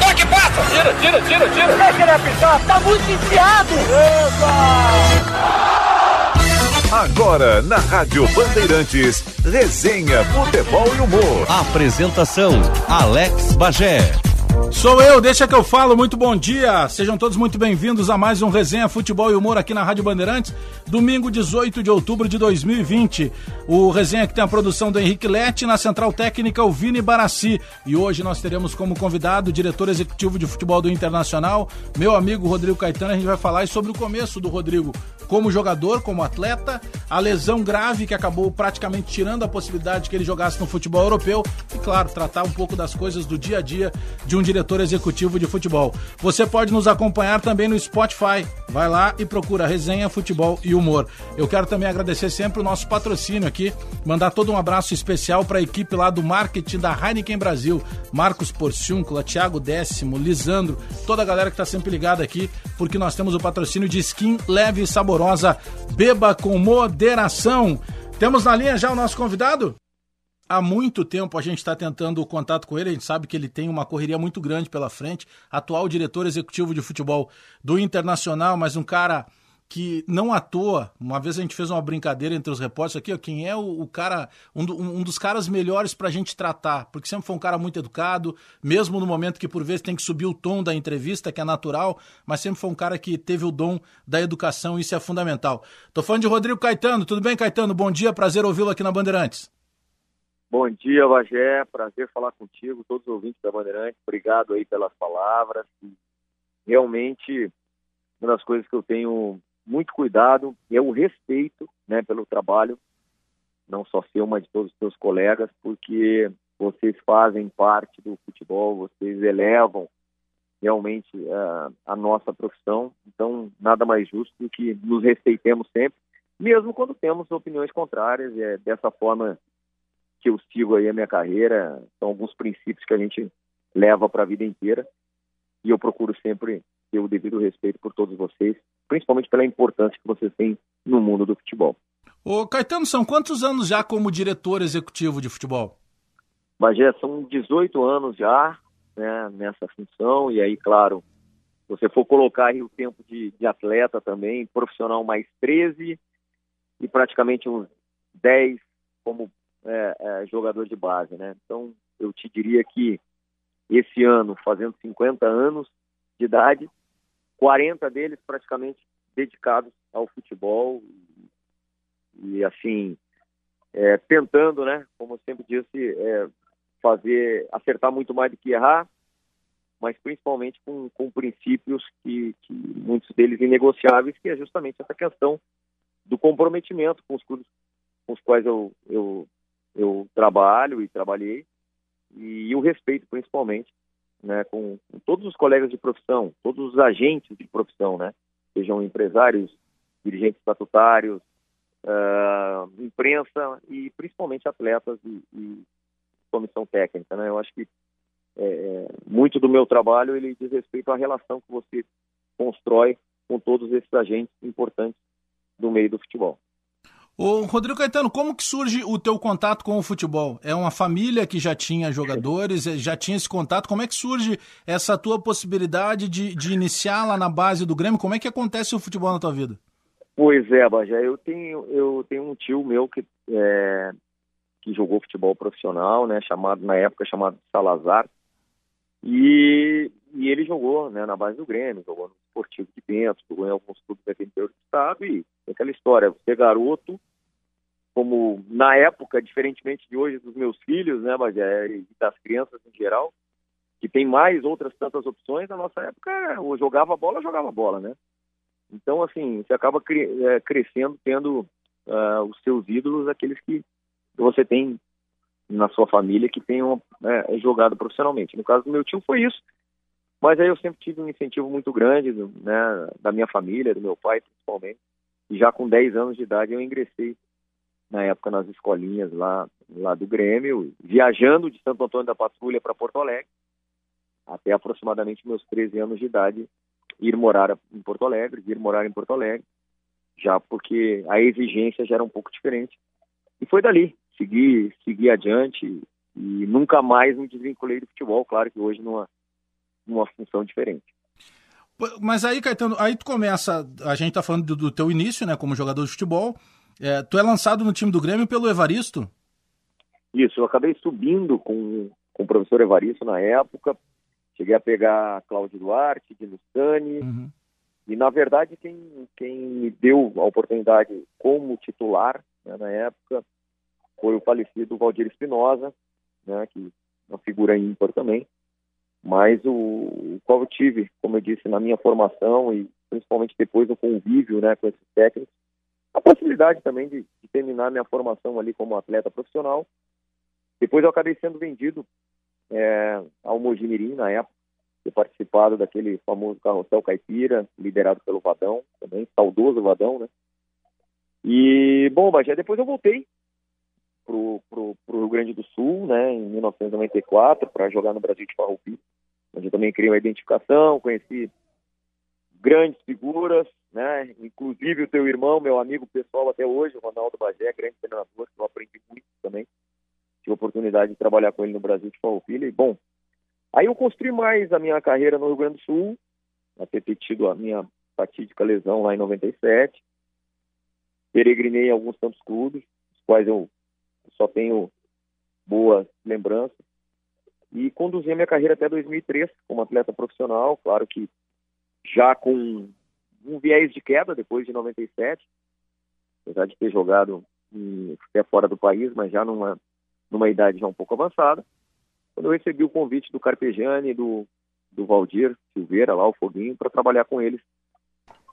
toque, passa! Tira, tira, tira, tira! Deixa ele apitar, tá muito enfiado! Epa! Agora, na Rádio Bandeirantes, resenha, futebol e humor. Apresentação, Alex Bagé. Sou eu, deixa que eu falo. Muito bom dia. Sejam todos muito bem-vindos a mais um Resenha Futebol e Humor aqui na Rádio Bandeirantes. Domingo 18 de outubro de 2020. O Resenha que tem a produção do Henrique Lete, na Central Técnica o Vini Barassi. E hoje nós teremos como convidado o diretor executivo de futebol do Internacional, meu amigo Rodrigo Caetano. A gente vai falar sobre o começo do Rodrigo como jogador, como atleta, a lesão grave que acabou praticamente tirando a possibilidade que ele jogasse no futebol europeu e, claro, tratar um pouco das coisas do dia a dia de um diretor executivo de futebol. Você pode nos acompanhar também no Spotify. Vai lá e procura Resenha, Futebol e Humor. Eu quero também agradecer sempre o nosso patrocínio aqui, mandar todo um abraço especial para a equipe lá do marketing da Heineken Brasil, Marcos Porciúncula, Thiago Décimo, Lisandro, toda a galera que está sempre ligada aqui, porque nós temos o patrocínio de skin leve e saborosa. Beba com moderação. Temos na linha já o nosso convidado? há muito tempo a gente está tentando o contato com ele, a gente sabe que ele tem uma correria muito grande pela frente, atual diretor executivo de futebol do Internacional, mas um cara que não à toa, uma vez a gente fez uma brincadeira entre os repórteres aqui, ó, quem é o, o cara, um, do, um, dos caras melhores para a gente tratar, porque sempre foi um cara muito educado, mesmo no momento que por vezes tem que subir o tom da entrevista, que é natural, mas sempre foi um cara que teve o dom da educação, e isso é fundamental. Tô falando de Rodrigo Caetano, tudo bem, Caetano? Bom dia, prazer ouvi-lo aqui na Bandeirantes. Bom dia, Bagé. Prazer falar contigo, todos os ouvintes da Bandeirantes. Obrigado aí pelas palavras. Realmente, uma das coisas que eu tenho muito cuidado é o respeito né, pelo trabalho, não só seu, mas de todos os seus colegas, porque vocês fazem parte do futebol, vocês elevam realmente uh, a nossa profissão. Então, nada mais justo do que nos respeitemos sempre, mesmo quando temos opiniões contrárias. É dessa forma que eu sigo aí a minha carreira, são alguns princípios que a gente leva para a vida inteira e eu procuro sempre ter o devido respeito por todos vocês, principalmente pela importância que vocês têm no mundo do futebol. Ô Caetano, são quantos anos já como diretor executivo de futebol? Bagé, são 18 anos já né, nessa função, e aí, claro, você for colocar aí o tempo de, de atleta também, profissional mais 13 e praticamente uns 10 como é, é, jogador de base, né? Então, eu te diria que esse ano, fazendo 50 anos de idade, 40 deles praticamente dedicados ao futebol e, e assim, é, tentando, né? Como eu sempre disse, é, fazer, acertar muito mais do que errar, mas principalmente com, com princípios que, que muitos deles inegociáveis, que é justamente essa questão do comprometimento com os clubes com os quais eu, eu eu trabalho e trabalhei, e, o respeito principalmente, né, com, todos os colegas de profissão, todos os agentes de profissão, né, sejam empresários, dirigentes estatutários, uh, imprensa e principalmente atletas e, e, comissão técnica, né, eu acho que é, é, muito do meu trabalho ele diz respeito à relação que você constrói com todos esses agentes importantes do meio do futebol. Ô, Rodrigo Caetano, como que surge o teu contato com o futebol? É uma família que já tinha jogadores, eh, já tinha esse contato. Como é que surge essa tua possibilidade de, de iniciar lá na base do Grêmio? Como é que acontece o futebol na tua vida? Pois é, Bajé, eu tenho, eu tenho um tio meu que, é, que jogou futebol profissional, né, chamado, na época chamado Salazar, e, e ele jogou né, na base do Grêmio, jogou no Esportivo de Bento, jogou em alguns clubes no interior do estado, e aquela história, você garoto, como na época, diferentemente de hoje dos meus filhos, né, mas é, das crianças em geral, que tem mais outras tantas opções, na nossa época, ou jogava bola, jogava bola, né? Então, assim, você acaba cre é, crescendo tendo uh, os seus ídolos, aqueles que você tem na sua família que tenham é, jogado profissionalmente. No caso do meu tio foi isso, mas aí eu sempre tive um incentivo muito grande, né, da minha família, do meu pai principalmente, e já com 10 anos de idade eu ingressei na época nas escolinhas lá, lá do Grêmio, viajando de Santo Antônio da Patrulha para Porto Alegre, até aproximadamente meus 13 anos de idade, ir morar em Porto Alegre, ir morar em Porto Alegre, já porque a exigência já era um pouco diferente. E foi dali, segui, segui adiante e nunca mais me desvinculei do futebol. Claro que hoje numa, numa função diferente. Mas aí, Caetano, aí tu começa, a gente tá falando do, do teu início, né, como jogador de futebol, é, tu é lançado no time do Grêmio pelo Evaristo? Isso, eu acabei subindo com, com o professor Evaristo na época, cheguei a pegar Cláudio Duarte, Sani, uhum. e na verdade quem, quem me deu a oportunidade como titular né, na época foi o falecido Valdir Espinosa, né, que é uma figura ímpar também, mas o, o qual eu tive, como eu disse, na minha formação e principalmente depois do convívio né, com esses técnicos, a possibilidade também de, de terminar minha formação ali como atleta profissional. Depois eu acabei sendo vendido é, ao Mojimirim na época, ter participado daquele famoso carrossel caipira, liderado pelo Vadão, também, saudoso Vadão, né? E, bom, Bagé, depois eu voltei pro, pro, pro Rio Grande do Sul, né, em 1994, para jogar no Brasil de Farroupilha, onde eu também criei uma identificação, conheci grandes figuras, né? Inclusive o teu irmão, meu amigo pessoal até hoje, o Ronaldo Bagé, grande treinador, que eu aprendi muito também. Tive a oportunidade de trabalhar com ele no Brasil de Farroupilha. E, bom, aí eu construí mais a minha carreira no Rio Grande do Sul, até ter tido a minha fatídica lesão lá em 97. Peregrinei em alguns tantos clubes, os quais eu só tenho boas lembranças. E conduzi a minha carreira até 2003 como atleta profissional, claro que já com um viés de queda depois de 97, apesar de ter jogado até fora do país, mas já numa, numa idade já um pouco avançada. Quando eu recebi o convite do Carpegiani e do, do Valdir Silveira, lá o Foguinho, para trabalhar com eles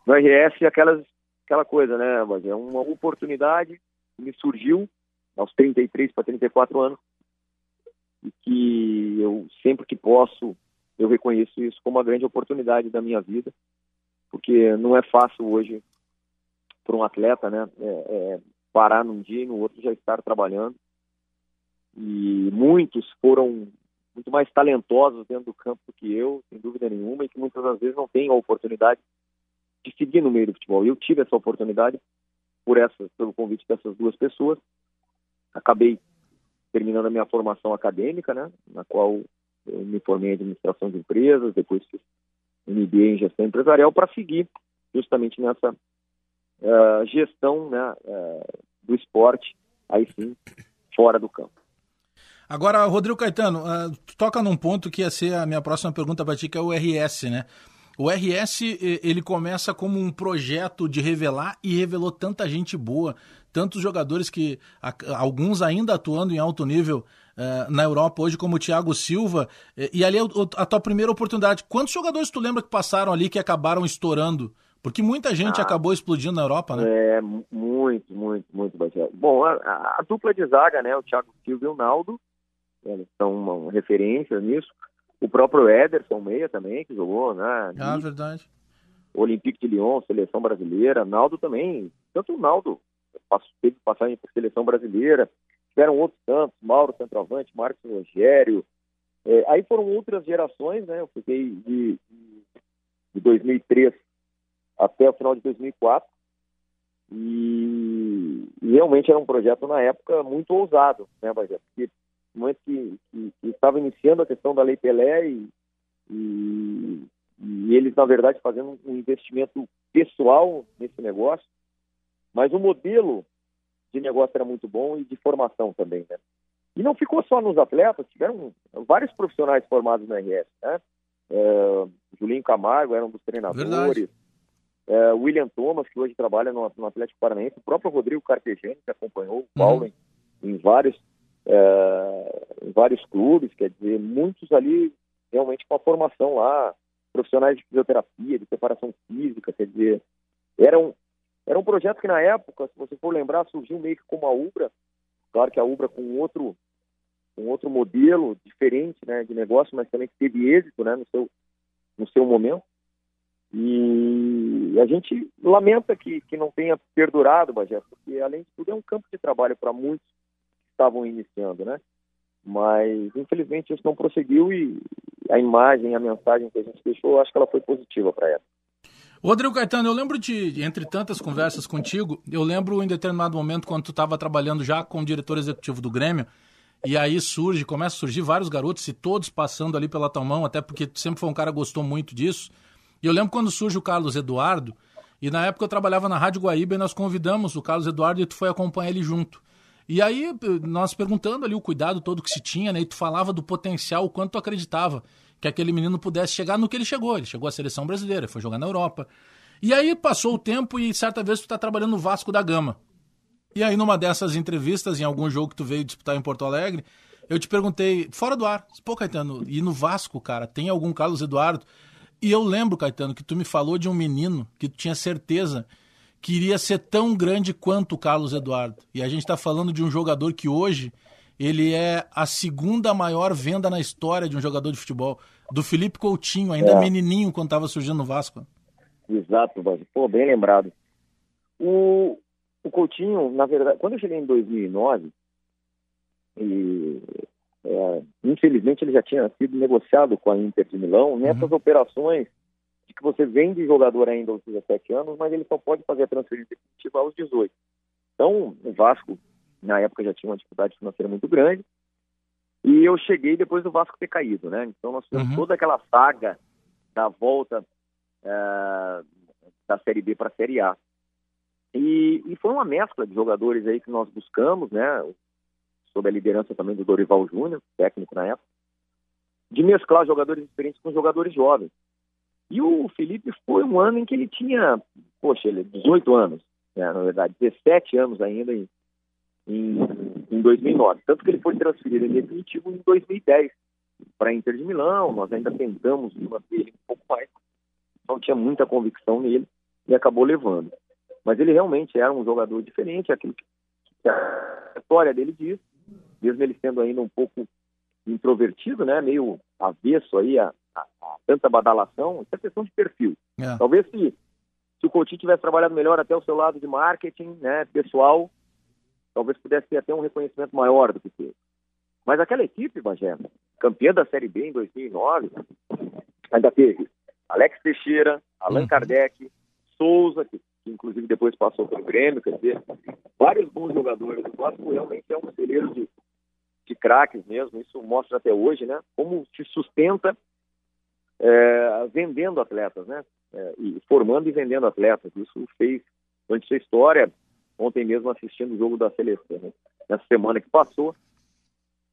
no RS, aquelas, aquela coisa, né, mas é uma oportunidade que me surgiu aos 33 para 34 anos e que eu sempre que posso eu reconheço isso como uma grande oportunidade da minha vida, porque não é fácil hoje para um atleta, né, é, é, parar num dia e no outro já estar trabalhando. E muitos foram muito mais talentosos dentro do campo do que eu, sem dúvida nenhuma, e que muitas das vezes não têm a oportunidade de seguir no meio do futebol. Eu tive essa oportunidade por essa, pelo convite dessas duas pessoas. Acabei terminando a minha formação acadêmica, né, na qual eu me formei em administração de empresas, depois fiz MBA em gestão empresarial para seguir justamente nessa uh, gestão né, uh, do esporte, aí sim, fora do campo. Agora, Rodrigo Caetano, uh, toca num ponto que ia ser a minha próxima pergunta para ti, que é o RS, né? O RS, ele começa como um projeto de revelar e revelou tanta gente boa, tantos jogadores que, alguns ainda atuando em alto nível uh, na Europa hoje, como o Thiago Silva, e, e ali é a tua primeira oportunidade. Quantos jogadores tu lembra que passaram ali que acabaram estourando? Porque muita gente ah, acabou explodindo na Europa, né? É, muito, muito, muito, Bagé. Bom, a, a, dupla de zaga, né, o Thiago Silva e o Naldo, eles são uma referência nisso. O próprio Ederson Meia também, que jogou, né? Ah, verdade. Olympique de Lyon, seleção brasileira. Naldo também. Tanto o Naldo teve passagem por seleção brasileira. Tiveram outros tantos, Mauro Centroavante, Marcos Rogério. É, aí foram outras gerações, né? Eu fiquei de, de 2003 até o final de 2004. E, e, realmente era um projeto na época muito ousado, né, Bagé? Porque no momento que, que, que, estava iniciando a questão da Lei Pelé e, e, e, eles, na verdade, fazendo um investimento pessoal nesse negócio, mas o modelo de negócio era muito bom e de formação também, né? E não ficou só nos atletas, tiveram vários profissionais formados na RS, né? É, Julinho Camargo era um dos treinadores, é, William Thomas, que hoje trabalha no, no Atlético Paranaense, o próprio Rodrigo Carpegiani, que acompanhou o Paulo uhum. em, em vários é, em vários clubes, quer dizer, muitos ali realmente com a formação lá, profissionais de fisioterapia, de preparação física, quer dizer, era um, era um projeto que na época, se você for lembrar, surgiu meio que como a Ubra, claro que a Ubra com outro um outro modelo diferente né, de negócio, mas também que teve êxito né, no, seu, no seu momento. E a gente lamenta que, que não tenha perdurado, Bagé, porque além de tudo é um campo de trabalho para muitos estavam iniciando, né? Mas, infelizmente, isso não prosseguiu e a imagem, a mensagem que a gente deixou, acho que ela foi positiva para ela. Rodrigo Caetano, eu lembro de, entre tantas conversas contigo, eu lembro em determinado momento, quando tu estava trabalhando já como diretor executivo do Grêmio, E aí surge, começa a surgir vários garotos e todos passando ali pela tua mão, até porque tu sempre foi um cara que gostou muito disso. E eu lembro quando surge o Carlos Eduardo, e na época eu trabalhava na Rádio Guaíba e nós convidamos o Carlos Eduardo e tu foi acompanhar ele junto. E aí, nós perguntando ali o cuidado todo que se tinha, né? E tu falava do potencial, o quanto tu acreditava que aquele menino pudesse chegar no que ele chegou. Ele chegou à seleção brasileira, foi jogar na Europa. E aí passou o tempo e certa vez tu tá trabalhando no Vasco da Gama. E aí, numa dessas entrevistas, em algum jogo que tu veio disputar em Porto Alegre, eu te perguntei, fora do ar, pô, Caetano, e no Vasco, cara, tem algum Carlos Eduardo? E eu lembro, Caetano, que tu me falou de um menino que tu tinha certeza que iria ser tão grande quanto o Carlos Eduardo. E a gente está falando de um jogador que hoje ele é a segunda maior venda na história de um jogador de futebol. Do Felipe Coutinho, ainda é. menininho quando estava surgindo no Vasco. Exato, Pô, bem lembrado. O, o Coutinho, na verdade, quando eu cheguei em 2009, e, é, infelizmente ele já tinha sido negociado com a Inter de Milão nessas uhum. operações de que você vende jogador ainda aos 17 anos, mas ele só pode fazer a transferência definitiva aos 18. Então, o Vasco, na época, já tinha uma dificuldade financeira muito grande. E eu cheguei depois do Vasco ter caído, né? Então, nós tivemos uhum. toda aquela saga da volta é, da Série B para a Série A. E, e, foi uma mescla de jogadores aí que nós buscamos, né? Sob a liderança também do Dorival Júnior, técnico na época, de mesclar jogadores experientes com jogadores jovens. E o Felipe foi um ano em que ele tinha, poxa, ele 18 anos, né, na verdade, 17 anos ainda em, em, em 2009. Tanto que ele foi transferido em definitivo em 2010 para Inter de Milão. Nós ainda tentamos manter ele um pouco mais, não tinha muita convicção nele e acabou levando. Mas ele realmente era um jogador diferente, aquilo que a história dele diz, mesmo ele sendo ainda um pouco introvertido, né, meio avesso aí a, a, a tanta badalação, isso é questão de perfil. É. Talvez se, se o Coutinho tivesse trabalhado melhor até o seu lado de marketing, né, pessoal, talvez pudesse ter até um reconhecimento maior do que teve. Mas aquela equipe, Bagé, campeã da Série B em 2009, ainda teve Alex Teixeira, Allan uhum. Kardec, Souza, que, que, inclusive depois passou pelo Grêmio, quer dizer, vários bons jogadores. O Vasco realmente é um celeiro de, de craques mesmo, isso mostra até hoje, né? Como se sustenta é, vendendo atletas, né? É, e formando e vendendo atletas. Isso fez durante sua história. Ontem mesmo assistindo o jogo da seleção, né? nessa semana que passou.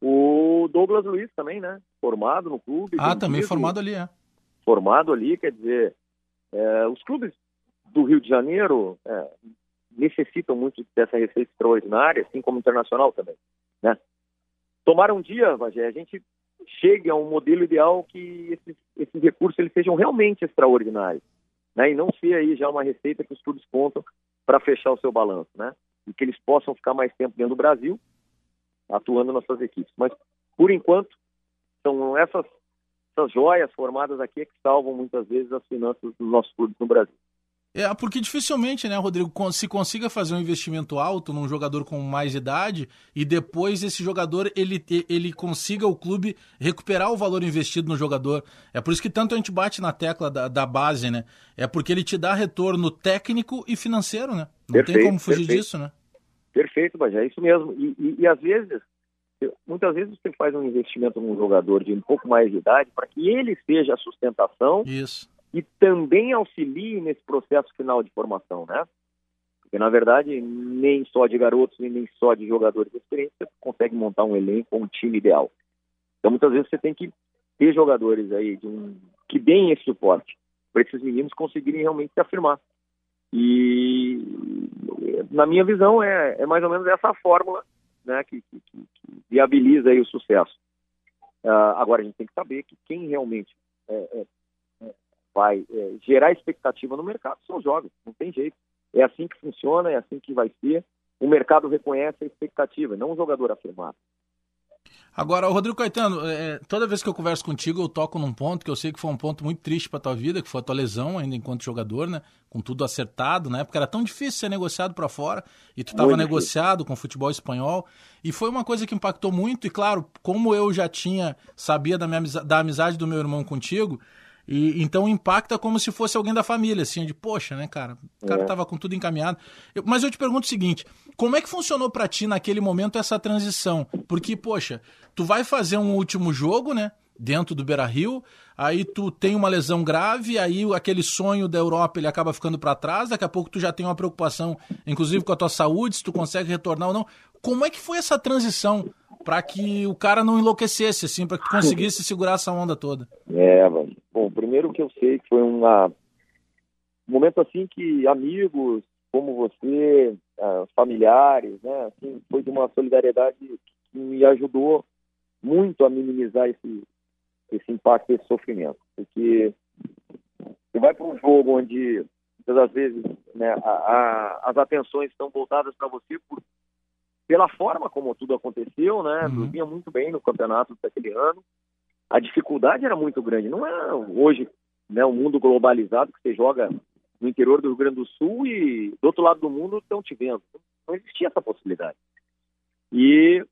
O Douglas Luiz também, né? Formado no clube. Ah, também formado ali, é. Formado ali, quer dizer, é, os clubes do Rio de Janeiro é, necessitam muito dessa receita extraordinária, assim como internacional também, né? Tomara um dia, Vagé, a gente chegue a um modelo ideal que esses, esses recursos eles sejam realmente extraordinários, né? E não ser aí já uma receita que os clubes contam para fechar o seu balanço, né? E que eles possam ficar mais tempo dentro do Brasil, atuando nas suas equipes. Mas, por enquanto, são essas, essas joias formadas aqui que salvam muitas vezes as finanças dos nossos clubes no Brasil. É, porque dificilmente, né, Rodrigo, se consiga fazer um investimento alto num jogador com mais idade e depois esse jogador ele, ele consiga o clube recuperar o valor investido no jogador. É por isso que tanto a gente bate na tecla da, da base, né? É porque ele te dá retorno técnico e financeiro, né? Não perfeito, tem como fugir perfeito. disso, né? Perfeito, mas é isso mesmo. E, e, e às vezes, muitas vezes você faz um investimento num jogador de um pouco mais de idade para que ele seja a sustentação. Isso e também auxilie nesse processo final de formação, né? Porque, na verdade, nem só de garotos e nem só de jogadores experientes você consegue montar um elenco, um time ideal. Então, muitas vezes você tem que ter jogadores aí de um, que deem esse suporte para esses meninos conseguirem realmente se afirmar. E, na minha visão, é, é mais ou menos essa fórmula né, que, que, que viabiliza aí o sucesso. Uh, agora, a gente tem que saber que quem realmente é, é, vai é, gerar expectativa no mercado são jovens, não tem jeito. É assim que funciona, é assim que vai ser. O mercado reconhece a expectativa, não o jogador afirmado. Agora, Rodrigo Caetano, é, toda vez que eu converso contigo, eu toco num ponto que eu sei que foi um ponto muito triste para tua vida, que foi a tua lesão ainda enquanto jogador, né? Com tudo acertado, né? Porque era tão difícil ser negociado para fora e tu estava negociado com o futebol espanhol. E foi uma coisa que impactou muito. E claro, como eu já tinha, sabia da, minha, da amizade do meu irmão contigo, E então impacta como se fosse alguém da família, assim, de poxa, né, cara? O cara é. tava com tudo encaminhado. Eu, mas eu te pergunto o seguinte: como é que funcionou para ti naquele momento essa transição? Porque, poxa, tu vai fazer um último jogo, né? Dentro do Beira Rio, aí tu tem uma lesão grave, aí aquele sonho da Europa ele acaba ficando para trás, daqui a pouco tu já tem uma preocupação, inclusive com a tua saúde, se tu consegue retornar ou não. Como é que foi essa transição para que o cara não enlouquecesse, assim, para que tu conseguisse segurar essa onda toda? É, bom, primeiro que eu sei que foi uma, um momento assim que amigos como você, uh, familiares, né, assim, foi de uma solidariedade que me ajudou muito a minimizar esse, esse impacto, esse sofrimento. Porque você vai para um jogo onde, muitas das vezes, né, a, a, as atenções estão voltadas para você por, pela forma como tudo aconteceu, né? Uhum. vinha muito bem no campeonato daquele ano. A dificuldade era muito grande. Não é hoje, né, um mundo globalizado que você joga no interior do Rio Grande do Sul e do outro lado do mundo estão te vendo. Não existia essa possibilidade. E,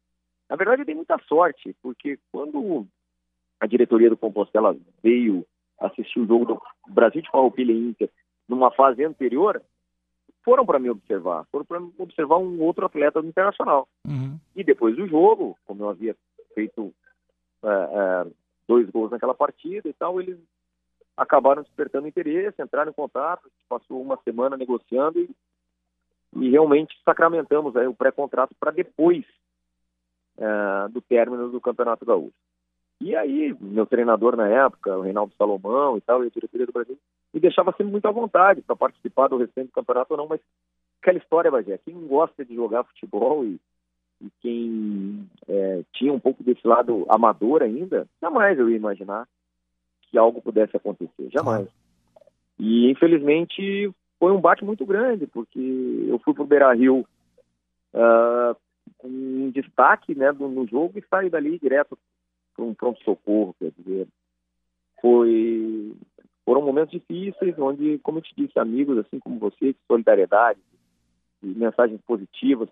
na verdade, eu dei muita sorte, porque quando a diretoria do Compostela veio assistir o jogo do Brasil de Farroupilha e Inter numa fase anterior, foram para me observar, foram para observar um outro atleta do Internacional. Uhum. E depois do jogo, como eu havia feito é, é, dois gols naquela partida e tal, eles acabaram despertando interesse, entraram em contato, passou uma semana negociando e, e realmente sacramentamos aí, o pré-contrato para depois é, do término do Campeonato Gaúcho. E aí, meu treinador na época, o Reinaldo Salomão e tal, e a diretoria do Brasil, me deixava sempre muito à vontade para participar do recente campeonato ou não, mas aquela história, Bagé, quem gosta de jogar futebol e, e quem é, tinha um pouco desse lado amador ainda, jamais eu ia imaginar que algo pudesse acontecer, jamais. E infelizmente foi um bate muito grande, porque eu fui para o Beira Rio uh, com um destaque né, do, no jogo e saí dali direto para um pronto-socorro, quer dizer, foi foram momentos difíceis, onde, como eu te disse, amigos assim como você, de solidariedade, de mensagens positivas,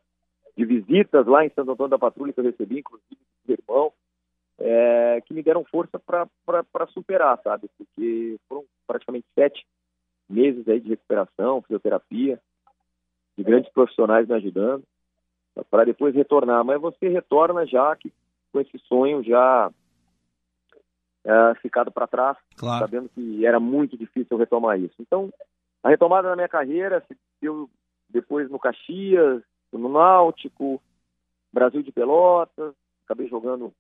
de visitas lá em Santo Antônio da Patrulha que eu recebi, inclusive do irmão, é, que me deram força para superar, sabe? Porque foram praticamente sete meses aí de recuperação, fisioterapia, de grandes profissionais me ajudando, para depois retornar. Mas você retorna já que com esse sonho já é, ficado para trás, claro. sabendo que era muito difícil retomar isso. Então, a retomada da minha carreira se deu depois no Caxias, no Náutico, Brasil de Pelotas, acabei jogando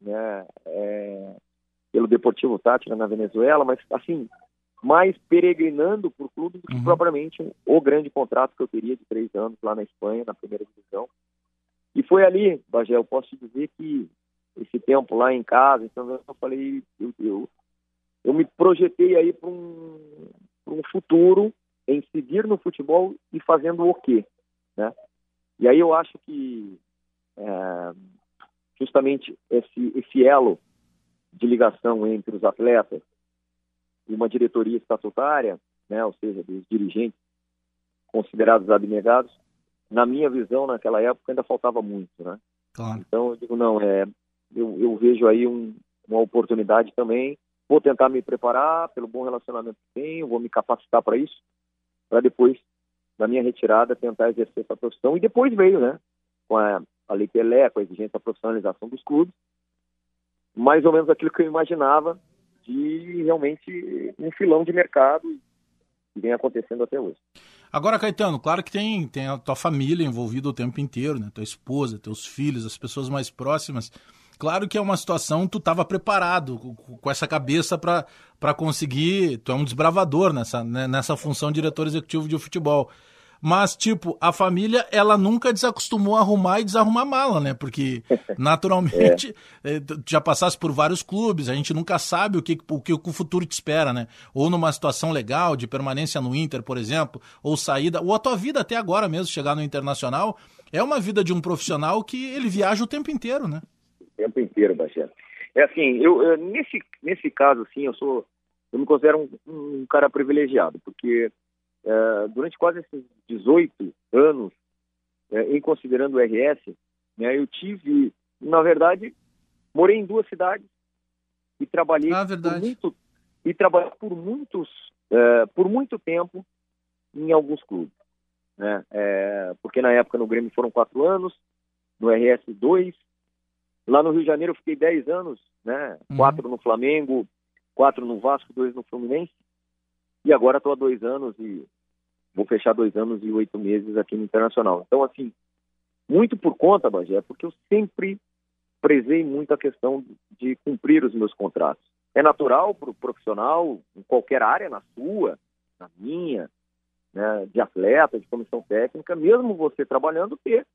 né, é, pelo Deportivo Tátira na Venezuela, mas assim, mais peregrinando por clube do que uhum. propriamente o grande contrato que eu teria de três anos lá na Espanha, na primeira divisão. E foi ali, Bagé, eu posso te dizer que esse tempo lá em casa, então eu falei, eu, eu, eu me projetei aí para um, um futuro em seguir no futebol e fazendo o quê, né? E aí eu acho que é, justamente esse, esse elo de ligação entre os atletas e uma diretoria estatutária, né, ou seja, dos dirigentes considerados abnegados, na minha visão, naquela época, ainda faltava muito, né? Claro. Então, eu digo, não, é, eu, eu vejo aí um, uma oportunidade também. Vou tentar me preparar pelo bom relacionamento que tenho, vou me capacitar para isso, para depois, na minha retirada, tentar exercer essa profissão. E depois veio, né, com a, a Lei Pelé, com a exigência da profissionalização dos clubes, mais ou menos aquilo que eu imaginava de realmente um filão de mercado que vem acontecendo até hoje. Agora, Caetano, claro que tem, tem a tua família envolvida o tempo inteiro, né? Tua esposa, teus filhos, as pessoas mais próximas. Claro que é uma situação, tu estava preparado com essa cabeça para conseguir. Tu é um desbravador nessa, né, nessa função de diretor executivo de futebol. Mas, tipo, a família, ela nunca desacostumou a arrumar e desarrumar mala, né? Porque, naturalmente, é. já passasse por vários clubes, a gente nunca sabe o que, o que o futuro te espera, né? Ou numa situação legal, de permanência no Inter, por exemplo, ou saída, ou a tua vida até agora mesmo, chegar no Internacional, é uma vida de um profissional que ele viaja o tempo inteiro, né? Tempo inteiro, Baixero. É assim, eu, eu, nesse, nesse caso, assim, eu sou, eu me considero um, um cara privilegiado, porque é, durante quase esses 18 anos, é, em considerando o RS, né, eu tive, na verdade, morei em duas cidades e trabalhei ah, por muito e trabalhar por muitos, é, por muito tempo em alguns clubes. Né? Porque na época no Grêmio foram quatro anos, no RS dois, lá no Rio de Janeiro eu fiquei dez anos, né? Uhum. Quatro no Flamengo, quatro no Vasco, dois no Fluminense, e agora estou há dois anos e vou fechar dois anos e oito meses aqui no Internacional. Então, assim, muito por conta, Bagé, porque eu sempre prezei muito a questão de cumprir os meus contratos. É natural para o profissional, em qualquer área, na sua, na minha, né, de atleta, de comissão técnica, mesmo você trabalhando, ter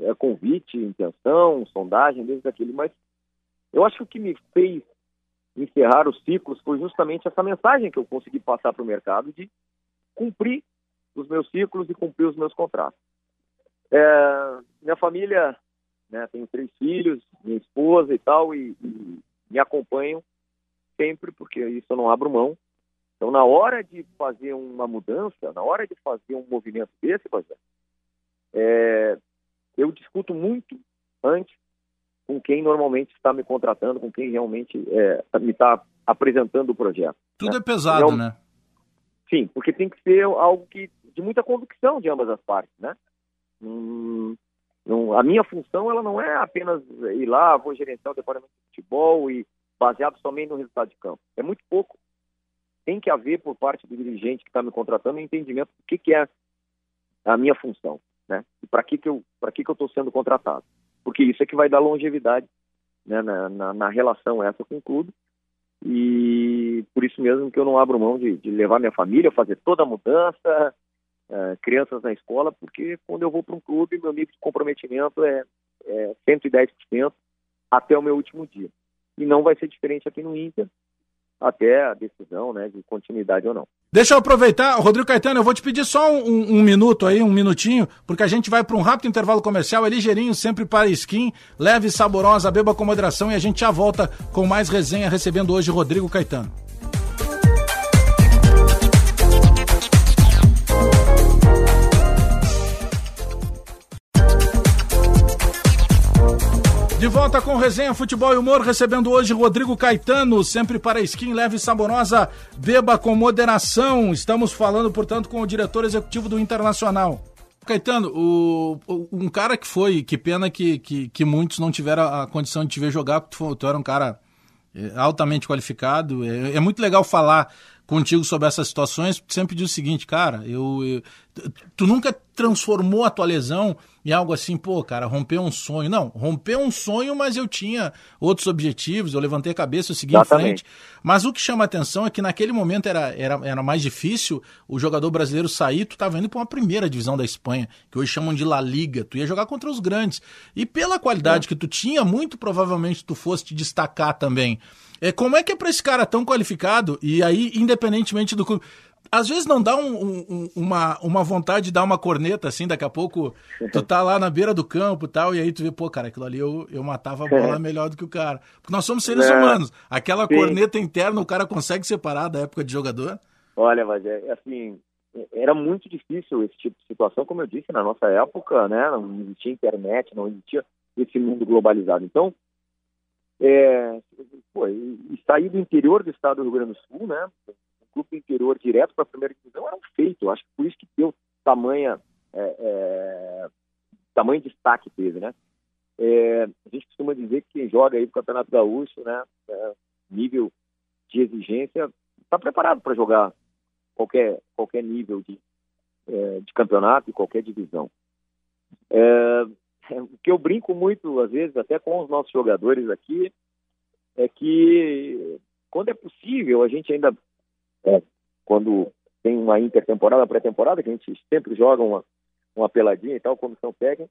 é, convite, intenção, sondagem, desde aquilo. Mas eu acho que o que me fez encerrar os ciclos foi justamente essa mensagem que eu consegui passar para o mercado de cumprir os meus ciclos e cumprir os meus contratos. É, minha família, né, tenho três filhos, minha esposa e tal, e, e me acompanham sempre, porque isso eu não abro mão. Então, na hora de fazer uma mudança, na hora de fazer um movimento desse, é, eu discuto muito antes com quem normalmente está me contratando, com quem realmente é, me está apresentando o projeto. Tudo né? é pesado, então, né? Sim, porque tem que ser algo que de muita convicção de ambas as partes, né? Hum, não, a minha função ela não é apenas ir lá, vou gerenciar o departamento de futebol e baseado somente no resultado de campo. É muito pouco. Tem que haver por parte do dirigente que está me contratando um entendimento do que, que é a minha função, né? E para que que eu estou sendo contratado? porque isso é que vai dar longevidade né, na, na, na, relação essa com o clube. E por isso mesmo que eu não abro mão de, de levar minha família, fazer toda a mudança, uh, crianças na escola, porque quando eu vou para um clube, meu nível de comprometimento é, é 110% até o meu último dia. E não vai ser diferente aqui no Inter, até a decisão né, de continuidade ou não. Deixa eu aproveitar, Rodrigo Caetano, eu vou te pedir só um, um minuto aí, um minutinho, porque a gente vai para um rápido intervalo comercial, é ligeirinho, sempre para skin, leve saborosa, beba com moderação e a gente já volta com mais resenha, recebendo hoje Rodrigo Caetano. De volta com resenha, futebol e humor, recebendo hoje Rodrigo Caetano, sempre para skin leve e saborosa, beba com moderação. Estamos falando, portanto, com o diretor executivo do Internacional. Caetano, o, o, um cara que foi, que pena que, que, que, muitos não tiveram a condição de te ver jogar, porque tu, tu era um cara é, altamente qualificado. É, é, muito legal falar contigo sobre essas situações, porque sempre diz o seguinte, cara, eu, eu tu nunca transformou a tua lesão em algo assim, pô, cara, rompeu um sonho. Não, rompeu um sonho, mas eu tinha outros objetivos, eu levantei a cabeça, eu segui Exatamente. em frente. Mas o que chama a atenção é que naquele momento era, era, era mais difícil o jogador brasileiro sair, tu estava indo para uma primeira divisão da Espanha, que hoje chamam de La Liga, tu ia jogar contra os grandes. E pela qualidade é. que tu tinha, muito provavelmente tu fosse te destacar também. É, como é que é para esse cara tão qualificado, e aí, independentemente do clube às vezes não dá um, um, uma, uma vontade de dar uma corneta, assim, daqui a pouco tu tá lá na beira do campo e tal, e aí tu vê, pô, cara, aquilo ali eu, eu matava a bola melhor do que o cara. Porque nós somos seres humanos. Aquela Sim. corneta interna o cara consegue separar da época de jogador? Olha, mas é assim, era muito difícil esse tipo de situação, como eu disse, na nossa época, né, não existia internet, não existia esse mundo globalizado. Então, é, pô, sair do interior do estado do Rio Grande do Sul, né, clube do interior direto para a primeira divisão era um feito. Eu acho que por isso que deu tamanha, é, é, tamanho destaque teve, né? É, a gente costuma dizer que quem joga aí o Campeonato Gaúcho, né, é, nível de exigência, está preparado para jogar qualquer, qualquer nível de, é, de campeonato e qualquer divisão. É, o que eu brinco muito, às vezes, até com os nossos jogadores aqui, é que quando é possível, a gente ainda é, quando tem uma intertemporada, pré-temporada, que a gente sempre joga uma, uma peladinha e tal, comissão técnica,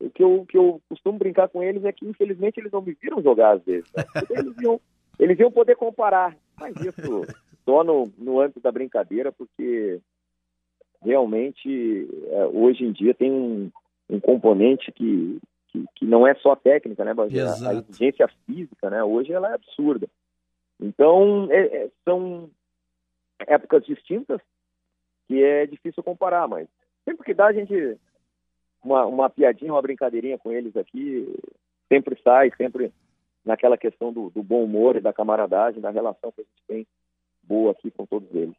o que eu, que eu costumo brincar com eles é que, infelizmente, eles não me viram jogar às vezes. Né? Eles, iam, eles iam poder comparar, mas isso só no, no âmbito da brincadeira, porque realmente, é, hoje em dia, tem um, um componente que, que, que, não é só técnica, né, A, a exigência física, né, hoje ela é absurda. Então, é, é, são épocas distintas que é difícil comparar, mas sempre que dá a gente uma, uma piadinha, uma brincadeirinha com eles aqui, sempre sai, sempre naquela questão do, do bom humor e da camaradagem, da relação que a gente tem boa aqui com todos eles.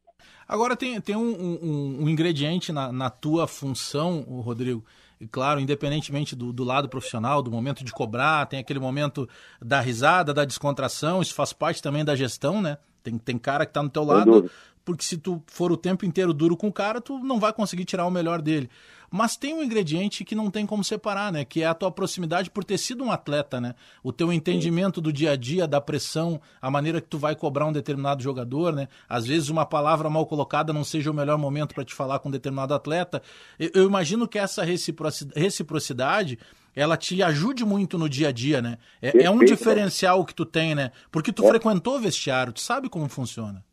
Agora tem, tem um, um, um ingrediente na, na, tua função, Rodrigo, e claro, independentemente do, do, lado profissional, do momento de cobrar, tem aquele momento da risada, da descontração, isso faz parte também da gestão, né? Tem, tem cara que está no teu lado, porque se tu for o tempo inteiro duro com o cara, tu não vai conseguir tirar o melhor dele. Mas tem um ingrediente que não tem como separar, né? Que é a tua proximidade por ter sido um atleta, né? O teu entendimento do dia a dia, da pressão, a maneira que tu vai cobrar um determinado jogador, né? Às vezes uma palavra mal colocada não seja o melhor momento para te falar com um determinado atleta. Eu, imagino que essa reciprocidade ela te ajude muito no dia a dia, né? É, é um diferencial que tu tem, né? Porque tu é. frequentou o vestiário, tu sabe como funciona.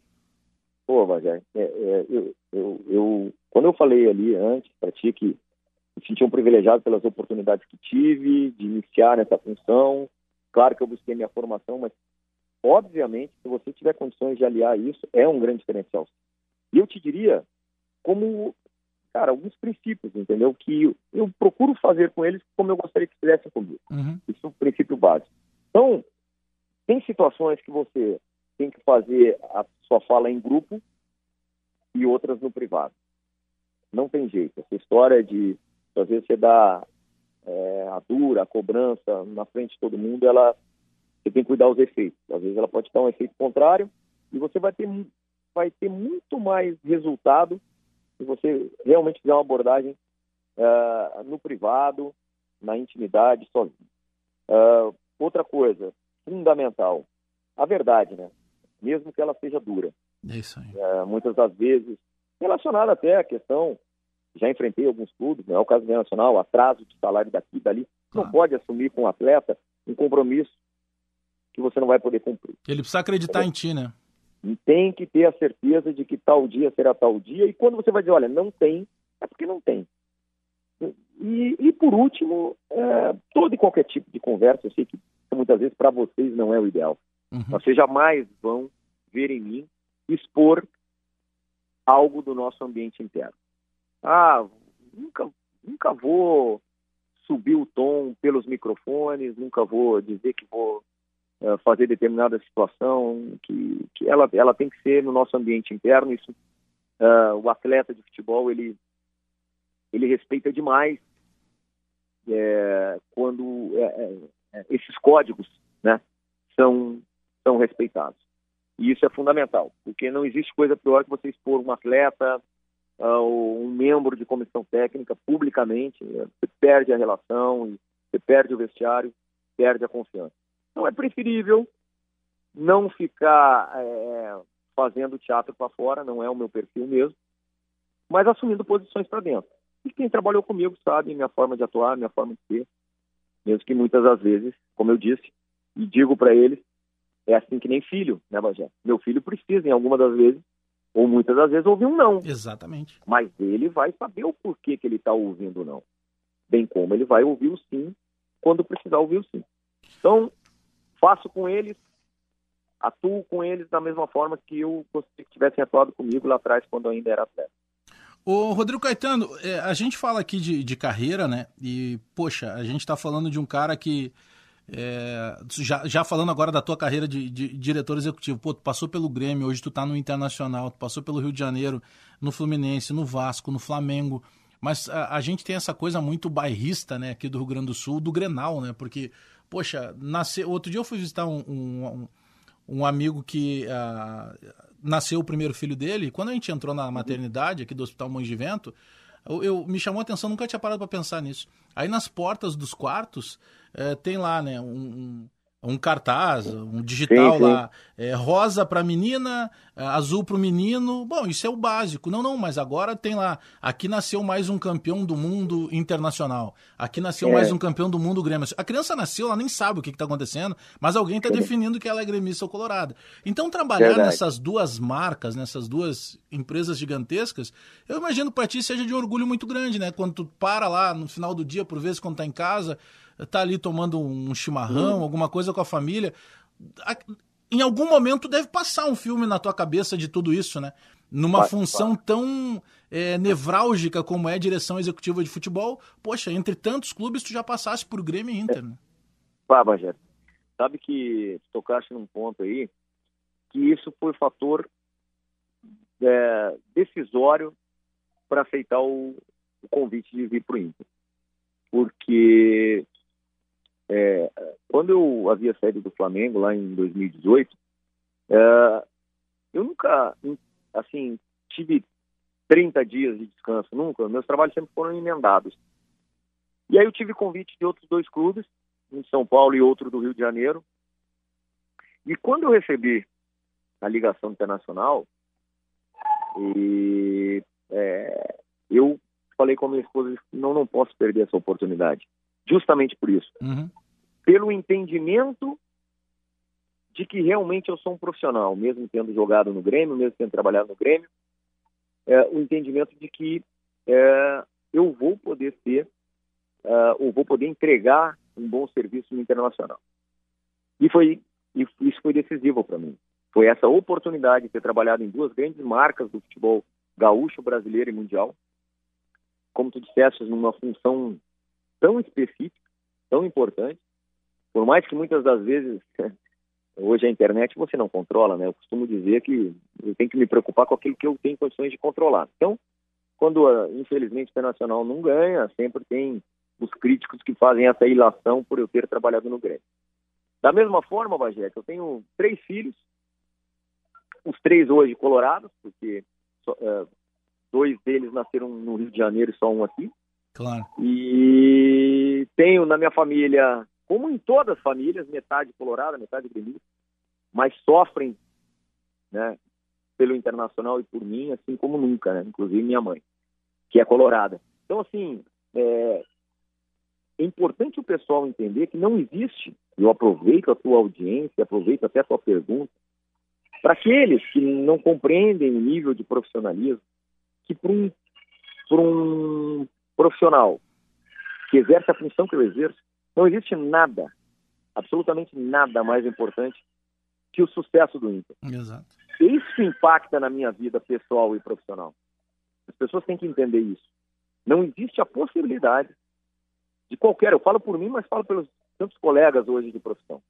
Pô, Vajé, é, é, eu, eu, eu, quando eu falei ali antes para ti que me senti um privilegiado pelas oportunidades que tive de iniciar nessa função, claro que eu busquei minha formação, mas obviamente se você tiver condições de aliar isso, é um grande diferencial. E eu te diria como, cara, alguns princípios, entendeu? Que eu procuro fazer com eles como eu gostaria que fizessem comigo. Uhum. Isso é o princípio básico. Então, tem situações que você tem que fazer a sua fala em grupo e outras no privado. Não tem jeito. Essa história de, às vezes, você dá é, a dura, a cobrança na frente de todo mundo, ela você tem que cuidar os efeitos. Às vezes ela pode dar um efeito contrário e você vai ter, vai ter muito mais resultado se você realmente fizer uma abordagem uh, no privado, na intimidade, sozinho. Uh, outra coisa fundamental, a verdade, né? Mesmo que ela seja dura. É isso aí. É, muitas das vezes, relacionada até à questão, já enfrentei alguns clubes, não é o caso internacional, atraso de salário daqui e dali. Claro. Não pode assumir com o um atleta um compromisso que você não vai poder cumprir. Ele precisa acreditar é. em ti, né? Tem que ter a certeza de que tal dia será tal dia, e quando você vai dizer, olha, não tem, é porque não tem. E, e por último, é, todo e qualquer tipo de conversa, eu sei que muitas vezes para vocês não é o ideal. Uhum. Vocês jamais vão ver em mim expor algo do nosso ambiente interno. Ah, nunca, nunca vou subir o tom pelos microfones, nunca vou dizer que vou uh, fazer determinada situação, que, que ela, ela tem que ser no nosso ambiente interno. Isso, uh, o atleta de futebol ele ele respeita demais é, quando é, é, esses códigos, né, são são respeitados. E isso é fundamental, porque não existe coisa pior que você expor um atleta uh, ou um membro de comissão técnica publicamente. Né? Você perde a relação, você perde o vestiário, perde a confiança. Então é preferível não ficar é, fazendo teatro para fora, não é o meu perfil mesmo, mas assumindo posições para dentro. E quem trabalhou comigo sabe minha forma de atuar, minha forma de ser, mesmo que muitas das vezes, como eu disse, e digo para eles, é assim que nem filho, né, Bagé? Meu filho precisa, em alguma das vezes, ou muitas das vezes, ouvir um não. Exatamente. Mas ele vai saber o porquê que ele está ouvindo o não. Bem como ele vai ouvir o sim quando precisar ouvir o sim. Então, faço com eles, atuo com eles da mesma forma que eu gostaria que tivessem atuado comigo lá atrás, quando eu ainda era atleta. Ô, Rodrigo Caetano, é, a gente fala aqui de, de carreira, né? E, poxa, a gente está falando de um cara que é, já, já, falando agora da tua carreira de, de, diretor executivo, pô, tu passou pelo Grêmio, hoje tu tá no Internacional, tu passou pelo Rio de Janeiro, no Fluminense, no Vasco, no Flamengo. Mas a, a gente tem essa coisa muito bairrista, né, aqui do Rio Grande do Sul, do Grenal, né? Porque, poxa, nasceu. Outro dia eu fui visitar um, um, um amigo que uh, nasceu o primeiro filho dele, e quando a gente entrou na maternidade aqui do Hospital Mães de Vento, eu, eu, me chamou a atenção, nunca tinha parado para pensar nisso. Aí nas portas dos quartos é, tem lá, né, um cartaz, um digital sim, sim. lá, é, rosa para menina, é, azul para o menino. Bom, isso é o básico. Não, não, mas agora tem lá. Aqui nasceu mais um campeão do mundo internacional. Aqui nasceu é. mais um campeão do mundo Grêmio. A criança nasceu, ela nem sabe o que está acontecendo, mas alguém está definindo que ela é gremista ou colorada. Então, trabalhar Verdade. nessas duas marcas, nessas duas empresas gigantescas, eu imagino para ti seja de um orgulho muito grande, né? Quando tu para lá no final do dia, por vezes, quando tá em casa tá ali tomando um chimarrão, hum. alguma coisa com a família. Em algum momento deve passar um filme na tua cabeça de tudo isso, né? Numa vai, função vai. tão é, nevrálgica como é a direção executiva de futebol, poxa, entre tantos clubes tu já passasse por Grêmio e Inter, né? Pá, Sabe que tocaste num ponto aí que isso foi fator é, decisório para aceitar o, o, convite de vir para o Inter. Porque é, quando eu havia saído do Flamengo lá em 2018, é, eu nunca, assim, tive 30 dias de descanso, nunca. Meus trabalhos sempre foram emendados. E aí eu tive convite de outros dois clubes, um de São Paulo e outro do Rio de Janeiro. E quando eu recebi a ligação internacional, e, é, eu falei com a minha esposa, não, não posso perder essa oportunidade. Justamente por isso. Uhum. Pelo entendimento de que realmente eu sou um profissional, mesmo tendo jogado no Grêmio, mesmo tendo trabalhado no Grêmio, é, o entendimento de que é, eu vou poder ser, é, ou vou poder entregar um bom serviço no internacional. E foi e isso foi decisivo para mim. Foi essa oportunidade de ter trabalhado em duas grandes marcas do futebol gaúcho, brasileiro e mundial. Como tu disseste, numa função tão específica, tão importante, por mais que muitas das vezes hoje a internet você não controla, né? Eu costumo dizer que eu tenho que me preocupar com aquilo que eu tenho condições de controlar. Então, quando ah, infelizmente o Internacional não ganha, sempre tem os críticos que fazem essa ilação por eu ter trabalhado no Grêmio. Da mesma forma, Bagé, eu tenho três filhos, os três hoje colorados, porque uh, dois deles nasceram no Rio de Janeiro e só um aqui. Claro. E tenho na minha família como em todas as famílias, metade colorada, metade gremista, mas sofrem né, pelo Internacional e por mim, assim como nunca, né? inclusive minha mãe, que é colorada. Então, assim, é, é importante o pessoal entender que não existe, eu aproveito a tua audiência, aproveito até a tua pergunta, para aqueles que não compreendem o nível de profissionalismo, que para um, um profissional que exerce a função que eu exerço, não existe nada, absolutamente nada mais importante que o sucesso do Inter. Exato. Isso impacta na minha vida pessoal e profissional. As pessoas têm que entender isso. Não existe a possibilidade de qualquer, eu falo por mim, mas falo pelos tantos colegas hoje de profissão,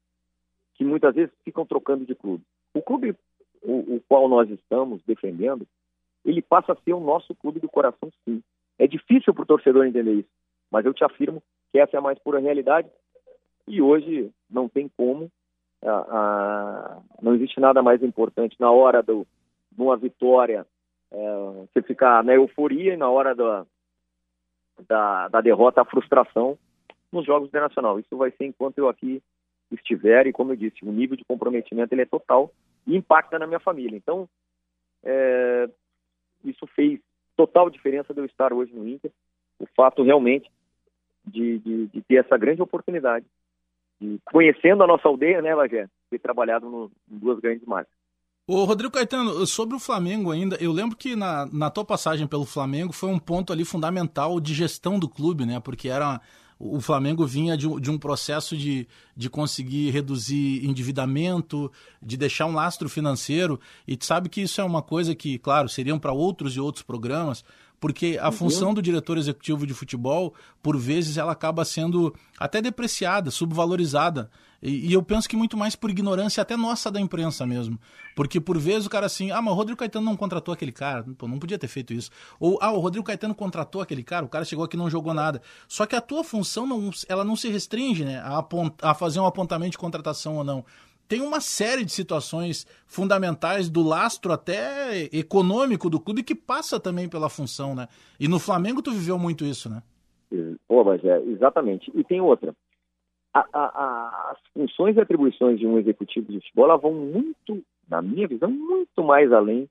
que muitas vezes ficam trocando de clube. O clube o, o qual nós estamos defendendo, ele passa a ser o nosso clube do coração, sim. É difícil para o torcedor entender isso, mas eu te afirmo que essa é a mais pura realidade. E hoje não tem como, a, a, não existe nada mais importante na hora do, de uma vitória, é, você ficar na euforia e na hora da, da, da derrota, a frustração nos jogos internacional. Isso vai ser enquanto eu aqui estiver e, como eu disse, o nível de comprometimento ele é total e impacta na minha família. Então, é, isso fez total diferença de eu estar hoje no Inter. O fato realmente de, de, de ter essa grande oportunidade, de, conhecendo a nossa aldeia, né, Lagé, ter trabalhado no, em duas grandes marcas. Ô, Rodrigo Caetano, sobre o Flamengo ainda, eu lembro que na, na tua passagem pelo Flamengo foi um ponto ali fundamental de gestão do clube, né? Porque era o Flamengo vinha de, de, um processo de, de conseguir reduzir endividamento, de deixar um lastro financeiro, e tu sabe que isso é uma coisa que, claro, seriam para outros e outros programas, porque a uhum. função do diretor executivo de futebol, por vezes, ela acaba sendo até depreciada, subvalorizada. E, e, eu penso que muito mais por ignorância até nossa da imprensa mesmo. Porque por vezes o cara assim, ah, mas o Rodrigo Caetano não contratou aquele cara, Pô, não podia ter feito isso. Ou, ah, o Rodrigo Caetano contratou aquele cara, o cara chegou aqui e não jogou nada. Só que a tua função, não, ela não se restringe né, a, a fazer um apontamento de contratação ou não tem uma série de situações fundamentais do lastro até econômico do clube que passa também pela função, né? E no Flamengo tu viveu muito isso, né? Pô, mas é, exatamente. E tem outra. A, a, a, as funções e atribuições de um executivo de futebol vão muito, na minha visão, muito mais além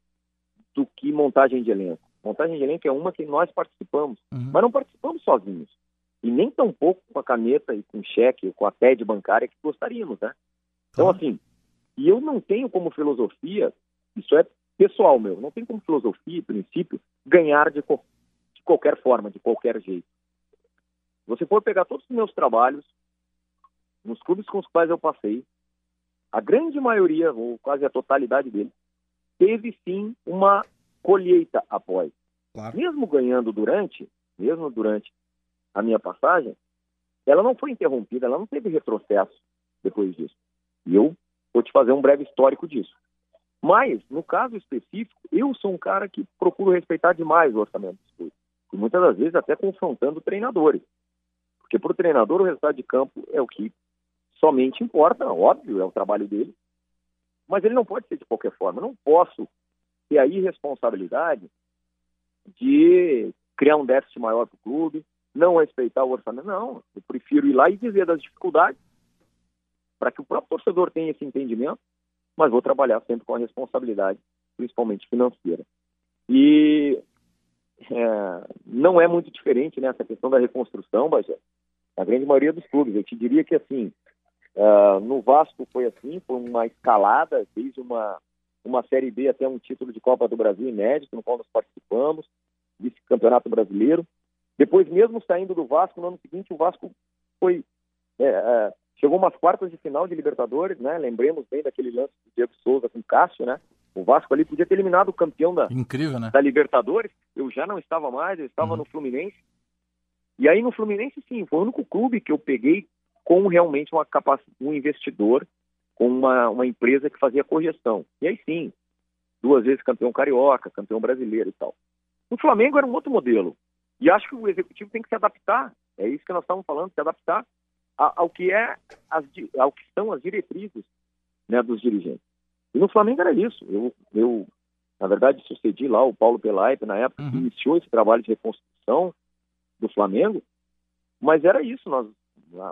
do que montagem de elenco. Montagem de elenco é uma que nós participamos, uhum. mas não participamos sozinhos. E nem tão pouco com a caneta e com cheque, com a TED bancária que gostaríamos, né? Então, assim, e eu não tenho como filosofia, isso é pessoal meu, não tenho como filosofia, princípio, ganhar de, co de qualquer forma, de qualquer jeito. Você for pegar todos os meus trabalhos, nos clubes com os quais eu passei, a grande maioria, ou quase a totalidade deles, teve sim uma colheita após. Claro. Mesmo ganhando durante, mesmo durante a minha passagem, ela não foi interrompida, ela não teve retrocesso depois disso. E eu vou te fazer um breve histórico disso. Mas, no caso específico, eu sou um cara que procuro respeitar demais o orçamento dos clubes. E muitas das vezes até confrontando treinadores. Porque para o treinador o resultado de campo é o que somente importa, óbvio, é o trabalho dele. Mas ele não pode ser de qualquer forma. Eu não posso ter a irresponsabilidade de criar um déficit maior para o clube, não respeitar o orçamento. Não, eu prefiro ir lá e dizer das dificuldades para que o próprio torcedor tenha esse entendimento, mas vou trabalhar sempre com a responsabilidade, principalmente financeira. E é, não é muito diferente nessa né, questão da reconstrução, Bajé. A grande maioria dos clubes, eu te diria que assim, uh, no Vasco foi assim, foi uma escalada, desde uma, uma Série B até um título de Copa do Brasil inédito, no qual nós participamos, vice-campeonato brasileiro. Depois, mesmo saindo do Vasco, no ano seguinte, o Vasco foi é, é, chegou umas quartas de final de Libertadores, né? Lembremos bem daquele lance do Diego Souza com o Cássio, né? O Vasco ali podia ter eliminado o campeão da, Incrível, né? da Libertadores. Eu já não estava mais, eu estava uhum. no Fluminense. E aí no Fluminense, sim, foi o único clube que eu peguei com realmente uma capacidade, um investidor, com uma, uma empresa que fazia correção. E aí sim, duas vezes campeão carioca, campeão brasileiro e tal. O Flamengo era um outro modelo. E acho que o executivo tem que se adaptar. É isso que nós estamos falando, se adaptar ao que é as, ao que são as diretrizes né, dos dirigentes. E no Flamengo era isso. Eu, eu na verdade, sucedi lá o Paulo Pelaipe na época uhum. que iniciou esse trabalho de reconstrução do Flamengo, mas era isso. Nós,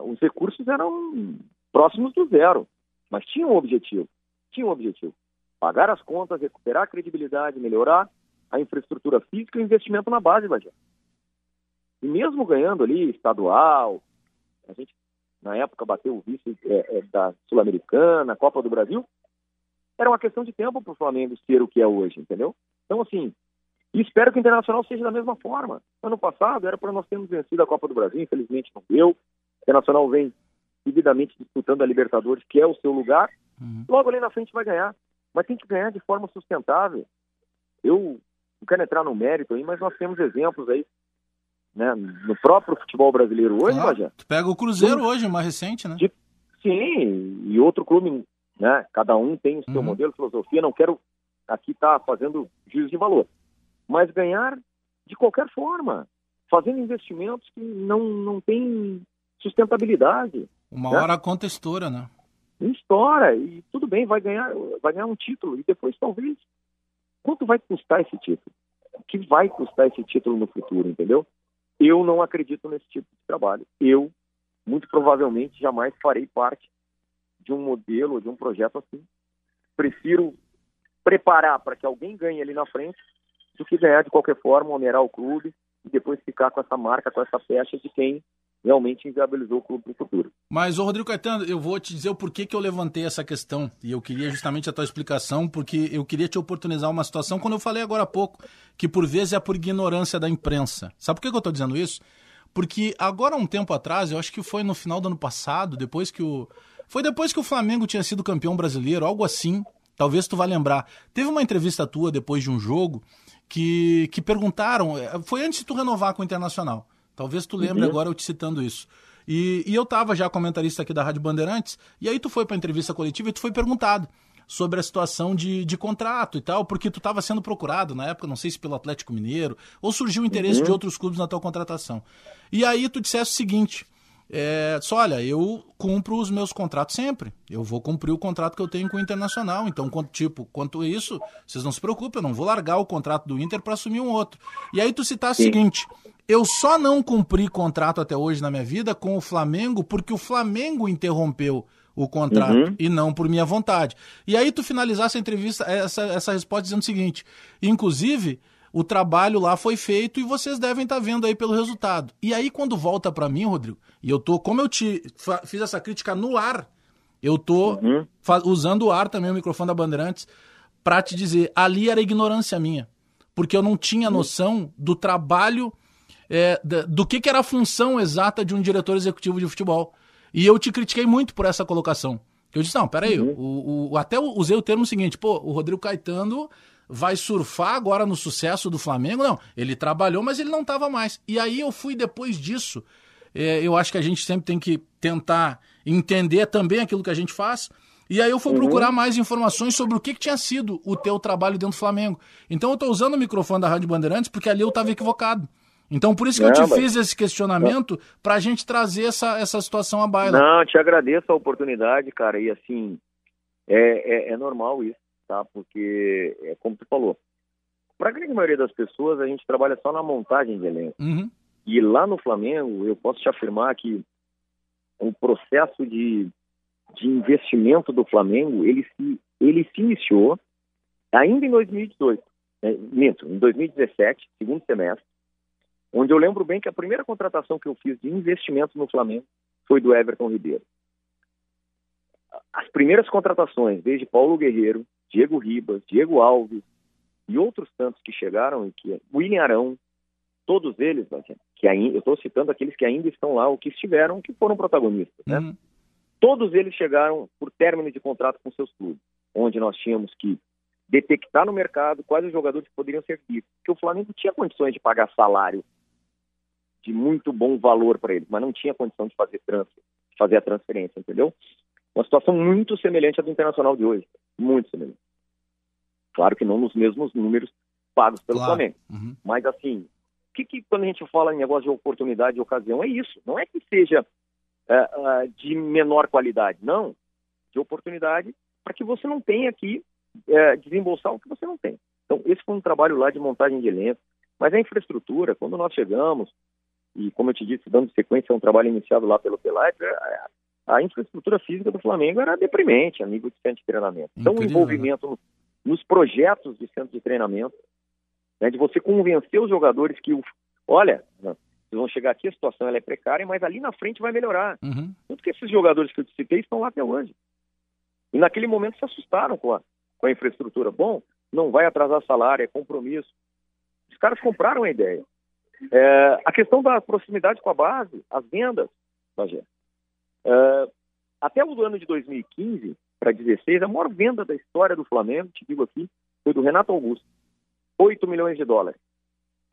os recursos eram próximos do zero, mas tinha um objetivo. Tinha um objetivo: pagar as contas, recuperar a credibilidade, melhorar a infraestrutura física e o investimento na base, Bajé. E mesmo ganhando ali estadual, a gente na época bateu o vice é, é, da Sul-Americana, Copa do Brasil, era uma questão de tempo para o Flamengo ser o que é hoje, entendeu? Então, assim, espero que o Internacional seja da mesma forma. Ano passado era para nós termos vencido a Copa do Brasil, infelizmente não deu. O Internacional vem devidamente disputando a Libertadores, que é o seu lugar. Uhum. Logo ali na frente vai ganhar, mas tem que ganhar de forma sustentável. Eu não quero entrar no mérito aí, mas nós temos exemplos aí né, no próprio futebol brasileiro hoje, claro, Tu pega o Cruzeiro hoje, mais recente, né? De, sim, e outro clube, né? Cada um tem o seu uhum. modelo, filosofia. Não quero aqui estar tá fazendo juízo de valor, mas ganhar de qualquer forma, fazendo investimentos que não, não tem sustentabilidade. Uma né? hora a conta estoura, né? Estoura, e tudo bem, vai ganhar, vai ganhar um título, e depois talvez. Quanto vai custar esse título? O que vai custar esse título no futuro, entendeu? Eu não acredito nesse tipo de trabalho. Eu, muito provavelmente, jamais farei parte de um modelo, de um projeto assim. Prefiro preparar para que alguém ganhe ali na frente do que ganhar de qualquer forma, onerar o clube e depois ficar com essa marca, com essa pecha de quem realmente inviabilizou o clube para o futuro. Mas, ô Rodrigo Caetano, eu vou te dizer o porquê que eu levantei essa questão. E eu queria justamente a tua explicação, porque eu queria te oportunizar uma situação, quando eu falei agora há pouco, que por vezes é por ignorância da imprensa. Sabe por que eu estou dizendo isso? Porque agora, um tempo atrás, eu acho que foi no final do ano passado, depois que o. Foi depois que o Flamengo tinha sido campeão brasileiro, algo assim. Talvez tu vá lembrar. Teve uma entrevista tua depois de um jogo que, que perguntaram. Eh, foi antes de tu renovar com o Internacional. Talvez tu lembre uhum. agora eu te citando isso. E, e eu estava já comentarista aqui da Rádio Bandeirantes, e aí tu foi para a entrevista coletiva e tu foi perguntado sobre a situação de, de contrato e tal, porque tu estava sendo procurado na época, não sei se pelo Atlético Mineiro, ou surgiu o interesse uhum. de outros clubes na tua contratação. E aí tu disseste o seguinte, é, só olha, eu cumpro os meus contratos sempre. Eu vou cumprir o contrato que eu tenho com o Internacional. Então, quanto, tipo, quanto isso, vocês não se preocupem, eu não vou largar o contrato do Inter para assumir um outro. E aí tu citaste o seguinte: eu só não cumpri contrato até hoje na minha vida com o Flamengo porque o Flamengo interrompeu o contrato uhum. e não por minha vontade. E aí tu finalizasse a entrevista, essa, essa resposta dizendo o seguinte: inclusive o trabalho lá foi feito e vocês devem estar tá vendo aí pelo resultado. E aí, quando volta para mim, Rodrigo, e eu tô, como eu te fiz essa crítica no ar, eu tô uhum. usando o ar também, o microfone da Bandeirantes, para te dizer, ali era ignorância minha. Porque eu não tinha noção do trabalho, é, do que, que era a função exata de um diretor executivo de futebol. E eu te critiquei muito por essa colocação. Eu disse, não, peraí, uhum. o, o, até usei o termo seguinte, pô, o Rodrigo Caetano vai surfar agora no sucesso do Flamengo. Não, ele trabalhou, mas ele não estava mais. E aí eu fui depois disso. É, eu acho que a gente sempre tem que tentar entender também aquilo que a gente faz. E aí eu fui uhum. procurar mais informações sobre o que, que, tinha sido o teu trabalho dentro do Flamengo. Então eu estou usando o microfone da Rádio Bandeirantes porque ali eu estava equivocado. Então por isso que não, eu te mas... fiz esse questionamento para a gente trazer essa, essa situação à baila. Não, te agradeço a oportunidade, cara. E assim, é, é, é normal isso, tá? Porque, é como tu falou, para a grande maioria das pessoas, a gente trabalha só na montagem de elenco. Uhum. E lá no Flamengo, eu posso te afirmar que o processo de de investimento do Flamengo, ele se, ele se iniciou ainda em 2018, né, minto, em 2017, segundo semestre, onde eu lembro bem que a primeira contratação que eu fiz de investimento no Flamengo foi do Everton Ribeiro. As primeiras contratações, desde Paulo Guerreiro, Diego Ribas, Diego Alves e outros tantos que chegaram, que William Arão, todos eles, que ainda, eu estou citando aqueles que ainda estão lá, ou que estiveram, que foram protagonistas, né? Uhum. Todos eles chegaram por término de contrato com seus clubes, onde nós tínhamos que detectar no mercado quais os jogadores poderiam ser vistos. Porque o Flamengo tinha condições de pagar salário de muito bom valor para eles, mas não tinha condição de fazer, transfer, de fazer a transferência, entendeu? Uma situação muito semelhante à do Internacional de hoje. Muito semelhante. Claro que não nos mesmos números pagos pelo claro. Flamengo. Uhum. Mas assim, o que, que quando a gente fala em negócio de oportunidade de ocasião é isso. Não é que seja uh, de menor qualidade. Não, de oportunidade para que você não tenha que uh, desembolsar o que você não tem. Então, esse foi um trabalho lá de montagem de elenco. Mas a infraestrutura, quando nós chegamos, e como eu te disse, dando sequência a um trabalho iniciado lá pelo Pelaipe, a infraestrutura física do Flamengo era deprimente, amigo de centro de treinamento. Então, Incrível, o né? envolvimento né? nos projetos de centro de treinamento, né, de você convencer os jogadores que, olha, vocês vão chegar aqui, a situação é precária, mas ali na frente vai melhorar. Uhum. Tanto que esses jogadores que eu te citei estão lá até hoje. E naquele momento se assustaram com a, com a infraestrutura. Bom, não vai atrasar salário, é compromisso. Os caras compraram a ideia. É, a questão da proximidade com a base, as vendas, Bagé. É, até o ano de 2015 para 2016, a maior venda da história do Flamengo, te digo aqui, foi do Renato Augusto. 8 milhões de dólares.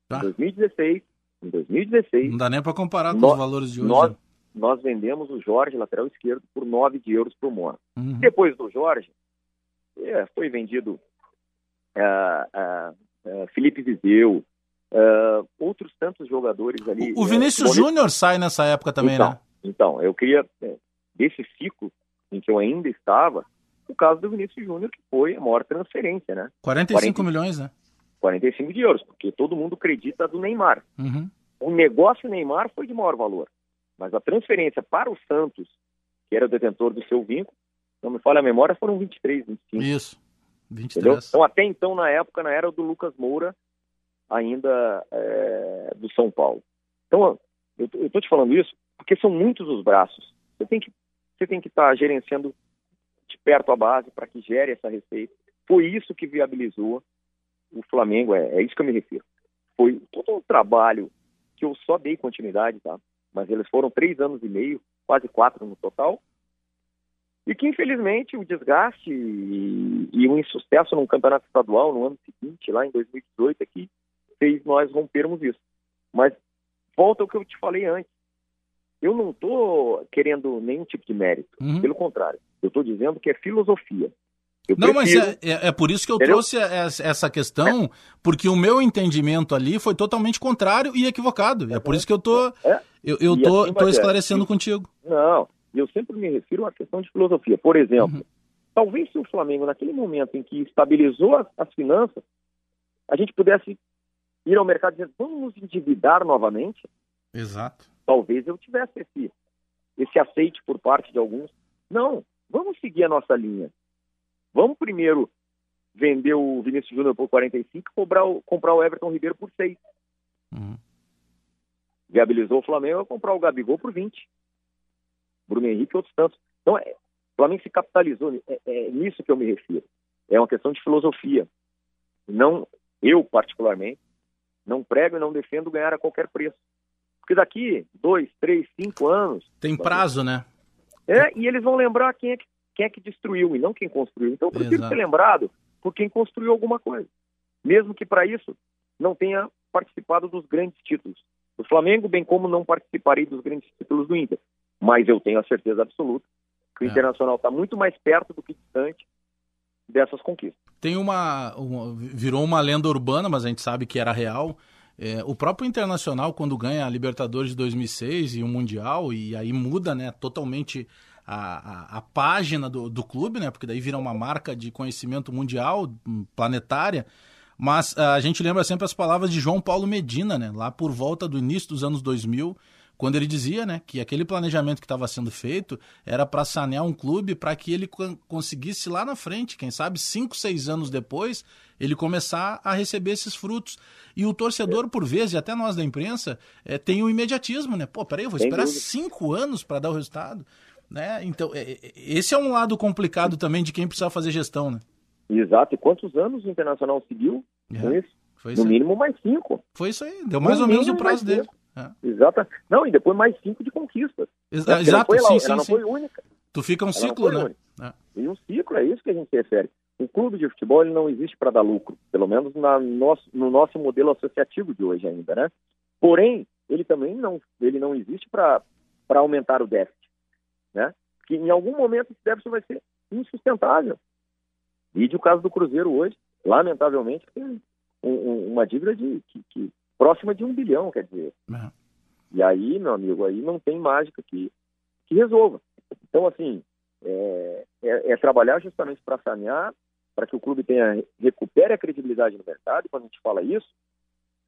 Tá. Em 2016, em 2016. Não dá nem para comparar com nós, os valores de hoje. Nós, né? nós vendemos o Jorge, lateral esquerdo, por 9 de euros por mono. Uhum. Depois do Jorge, é, foi vendido uh, uh, Felipe Vizeu, outros tantos jogadores ali. O, o Vinícius Júnior sai nessa época também, então, né? Então, eu queria, desse ciclo em que eu ainda estava, o caso do Vinícius Júnior, que foi a maior transferência, né? 45 40... milhões, né? 45 de euros, porque todo mundo acredita do Neymar. Uhum. O negócio Neymar foi de maior valor, mas a transferência para o Santos, que era o detentor do seu vínculo, não me falha a memória, foram 23, 25. Isso, 23. Entendeu? Então, até então, na época, na era do Lucas Moura, ainda é, do São Paulo. Então, eu estou te falando isso porque são muitos os braços. Você tem que estar tá gerenciando de perto a base para que gere essa receita. Foi isso que viabilizou o Flamengo, é, é isso que eu me refiro. Foi todo um trabalho que eu só dei continuidade, tá? Mas eles foram três anos e meio, quase quatro no total, e que infelizmente o desgaste e, e o insucesso no campeonato estadual no ano seguinte, lá em 2018 aqui, fez nós rompermos isso. Mas volta ao que eu te falei antes. Eu não estou querendo nenhum tipo de mérito, uhum. pelo contrário. Eu estou dizendo que é filosofia. Eu não, prefiro... mas é, é, é, por isso que eu Entendeu? trouxe essa questão, porque o meu entendimento ali foi totalmente contrário e equivocado. É, por isso que eu tô, é. eu, eu tô, assim, tô esclarecendo contigo. Não, eu sempre me refiro à questão de filosofia. Por exemplo, uhum. talvez se o Flamengo, naquele momento em que estabilizou as, as finanças, a gente pudesse ir ao mercado dizendo, vamos nos endividar novamente. Exato. Talvez eu tivesse esse, esse aceite por parte de alguns. Não, vamos seguir a nossa linha Vamos primeiro vender o Vinícius Júnior por 45 e comprar o, comprar o Everton Ribeiro por 6. Uhum. Viabilizou o Flamengo a comprar o Gabigol por 20. Bruno Henrique e outros tantos. Então, é, o Flamengo se capitalizou, é, é nisso que eu me refiro. É uma questão de filosofia. Não, eu particularmente, não prego e não defendo ganhar a qualquer preço. Porque daqui dois, três, cinco anos. Tem prazo, né? É, e eles vão lembrar quem é que quem é que destruiu e não quem construiu. Então eu prefiro Exato. ser lembrado por quem construiu alguma coisa. Mesmo que para isso não tenha participado dos grandes títulos do Flamengo, bem como não participarei dos grandes títulos do Inter. Mas eu tenho a certeza absoluta que o é. Internacional está muito mais perto do que distante dessas conquistas. Tem uma, uma, virou uma lenda urbana, mas a gente sabe que era real. É, o próprio Internacional, quando ganha a Libertadores de 2006 e o Mundial, e aí muda né, totalmente a, a, a página do, do clube, né, porque daí vira uma marca de conhecimento mundial, hum, planetária. Mas a gente lembra sempre as palavras de João Paulo Medina, né, lá por volta do início dos anos 2000, quando ele dizia né, que aquele planejamento que estava sendo feito era para sanear um clube para que ele conseguisse lá na frente, quem sabe cinco, seis anos depois, ele começar a receber esses frutos. E o torcedor, por vezes, e até nós da imprensa, é, tem o imediatismo, né? Pô, peraí, eu vou esperar cinco anos para dar o resultado. Né? Então, é, esse é um lado complicado também de quem precisa fazer gestão, né? Exato. E quantos anos o Internacional seguiu é. com isso? Foi no mínimo mais cinco. Foi isso aí. Deu mais no ou menos o prazo dele. Cinco. É. Exato. Não, e depois mais cinco de conquistas. Ex exato, sim, ela, sim, ela não sim. foi única. Tu fica um ela ciclo, né? É. E um ciclo, é isso que a gente se refere. O clube de futebol ele não existe para dar lucro, pelo menos na nosso, no nosso modelo associativo de hoje ainda, né? Porém, ele também não, ele não existe para aumentar o déficit, né? Que em algum momento esse déficit vai ser insustentável. Vide o caso do Cruzeiro hoje, lamentavelmente, tem um, um, uma dívida de, que, que próxima de um bilhão, quer dizer. Uhum. E aí, meu amigo, aí não tem mágica que, que resolva. Então, assim, é, é, é trabalhar justamente para sanear, para que o clube tenha recupere a credibilidade no mercado. E quando a gente fala isso,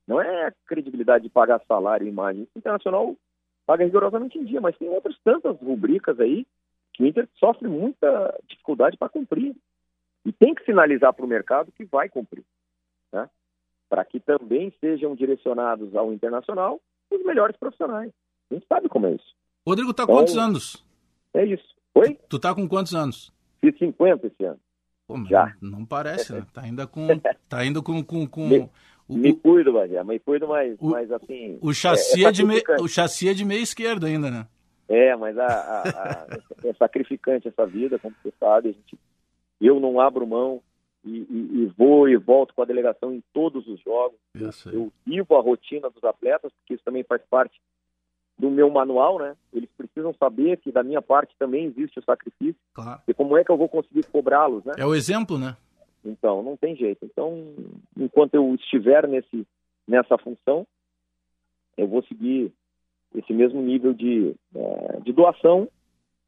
não é a credibilidade de pagar salário e imagem. O Internacional paga rigorosamente em dia, mas tem outras tantas rubricas aí que o Inter sofre muita dificuldade para cumprir. E tem que sinalizar para o mercado que vai cumprir. Para que também sejam direcionados ao internacional os melhores profissionais. A gente sabe como é isso. Rodrigo, tá então, quantos anos? É isso. Oi? Tu, tá com quantos anos? Fiz 50 esse ano. Pô, Já. Não parece, né? Tá ainda com. Tá ainda com. com, com me, o, me cuido, Bagé, me cuido, mas, o, mas assim. O chassi é, é, de meio, o chassi é de meio esquerdo ainda, né? É, mas a, a, a, é sacrificante essa vida, como você sabe. A gente, eu não abro mão e, e, e, vou e volto com a delegação em todos os jogos. Eu vivo a rotina dos atletas, porque isso também faz parte do meu manual, né? Eles precisam saber que da minha parte também existe o sacrifício. Claro. E como é que eu vou conseguir cobrá-los, né? É o exemplo, né? Então, não tem jeito. Então, enquanto eu estiver nesse, nessa função, eu vou seguir esse mesmo nível de, é, de doação,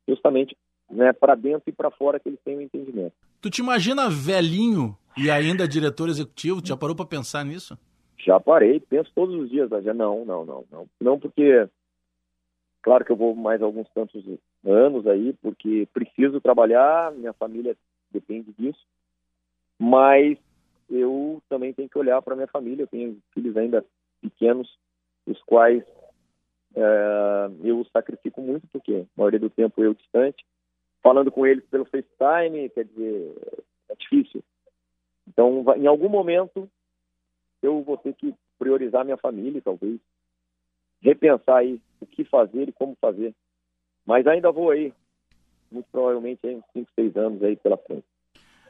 justamente né, para dentro e para fora que eles tenham entendimento. Tu te imagina velhinho e ainda diretor executivo? Tu já parou para pensar nisso? Já parei, penso todos os dias, mas não, não, não, não. Não porque, claro que eu vou mais alguns tantos anos aí, porque preciso trabalhar, minha família depende disso, mas eu também tenho que olhar para minha família, eu tenho filhos ainda pequenos, os quais é, eu sacrifico muito, porque a maioria do tempo eu distante, falando com eles pelo FaceTime, quer dizer, é difícil. Então, em algum momento, eu vou ter que priorizar minha família, talvez. Repensar aí o que fazer e como fazer. Mas ainda vou aí, muito provavelmente, aí, uns 5, 6 anos aí pela frente.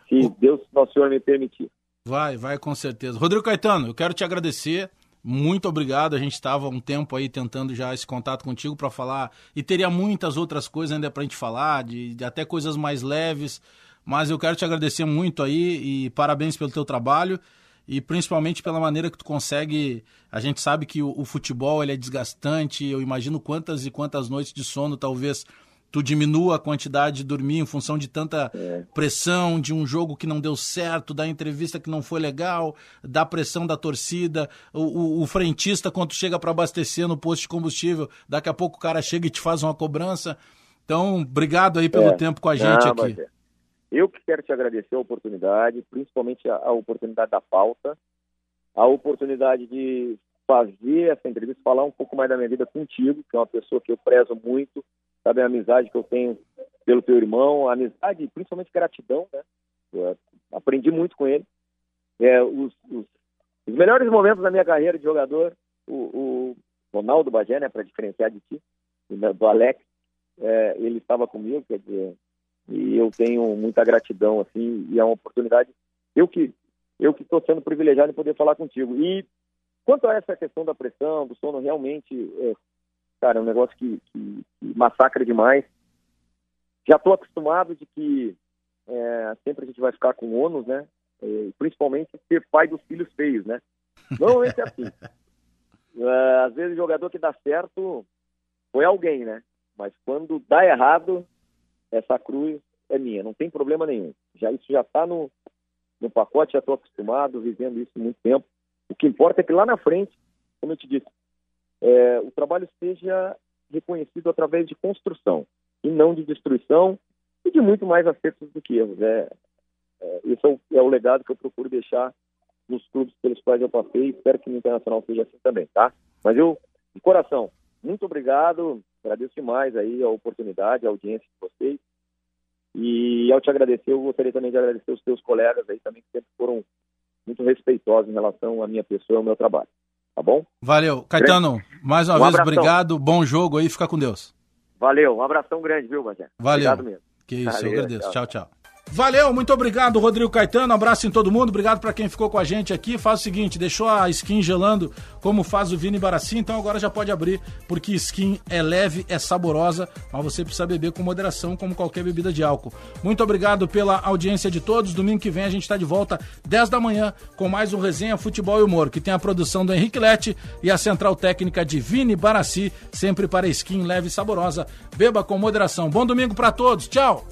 Se. Deus, Nosso Senhor, me permitir. Vai, vai com certeza. Rodrigo Caetano, eu quero te agradecer muito obrigado. A gente estava um tempo aí tentando já esse contato contigo para falar e teria muitas outras coisas ainda para a gente falar, de, de, até coisas mais leves. Mas eu quero te agradecer muito aí e parabéns pelo teu trabalho e principalmente pela maneira que tu consegue. A gente sabe que o, o futebol ele é desgastante. Eu imagino quantas e quantas noites de sono talvez tu diminua a quantidade de dormir em função de tanta é. pressão, de um jogo que não deu certo, da entrevista que não foi legal, da pressão da torcida, o, o, o frentista quando chega para abastecer no posto de combustível, daqui a pouco o cara chega e te faz uma cobrança. Então, obrigado aí pelo é. tempo com a gente não, aqui. É. Eu que quero te agradecer a oportunidade, principalmente a, a oportunidade da pauta, a oportunidade de fazer essa entrevista, falar um pouco mais da minha vida contigo, que é uma pessoa que eu prezo muito, sabe, a amizade que eu tenho pelo teu irmão, a amizade principalmente gratidão, né? Eu aprendi muito com ele. É, os, os, os, melhores momentos da minha carreira de jogador, o, o Ronaldo Bagé, né, para diferenciar de ti, do Alex, é, ele estava comigo, quer dizer, e eu tenho muita gratidão, assim, e é uma oportunidade, eu que eu que estou sendo privilegiado em poder falar contigo. E quanto a essa questão da pressão, do sono, realmente, é, cara, é um negócio que, que, que massacra demais. já estou acostumado de que é, sempre a gente vai ficar com ônus, né? E, principalmente ser pai dos filhos feios, né? Normalmente é assim. É, às vezes o jogador que dá certo foi alguém, né? Mas quando dá errado, essa cruz é minha, não tem problema nenhum. Já isso já está no, no pacote, já estou acostumado, vivendo isso muito tempo. O que importa é que lá na frente, como eu te disse, é, o trabalho seja reconhecido através de construção e não de destruição e de muito mais acertos do que erros. É, é, esse é o, é o legado que eu procuro deixar nos clubes pelos quais eu passei espero que no Internacional seja assim também, tá? Mas eu, de coração, muito obrigado, agradeço demais aí a oportunidade, a audiência de vocês e ao te agradecer, eu gostaria também de agradecer os teus colegas aí também que sempre foram muito respeitosos em relação à minha pessoa e ao meu trabalho. Tá bom? Valeu. Caetano, mais uma um vez, abração. obrigado. Bom jogo aí, fica com Deus. Valeu, um abração grande, viu, Bagé? Valeu. Obrigado mesmo. Que isso, Valeu, eu agradeço. tchau. tchau. Valeu, muito obrigado, Rodrigo Caetano. Abraço em todo mundo. Obrigado para quem ficou com a gente aqui. Faz o seguinte: deixou a skin gelando como faz o Vini Barassi, então agora já pode abrir, porque skin é leve, é saborosa, mas você precisa beber com moderação, como qualquer bebida de álcool. Muito obrigado pela audiência de todos. Domingo que vem a gente está de volta, 10 da manhã, com mais um Resenha Futebol e Humor, que tem a produção do Henrique Lete e a central técnica de Vini Barassi, sempre para skin leve e saborosa. Beba com moderação. Bom domingo para todos. Tchau!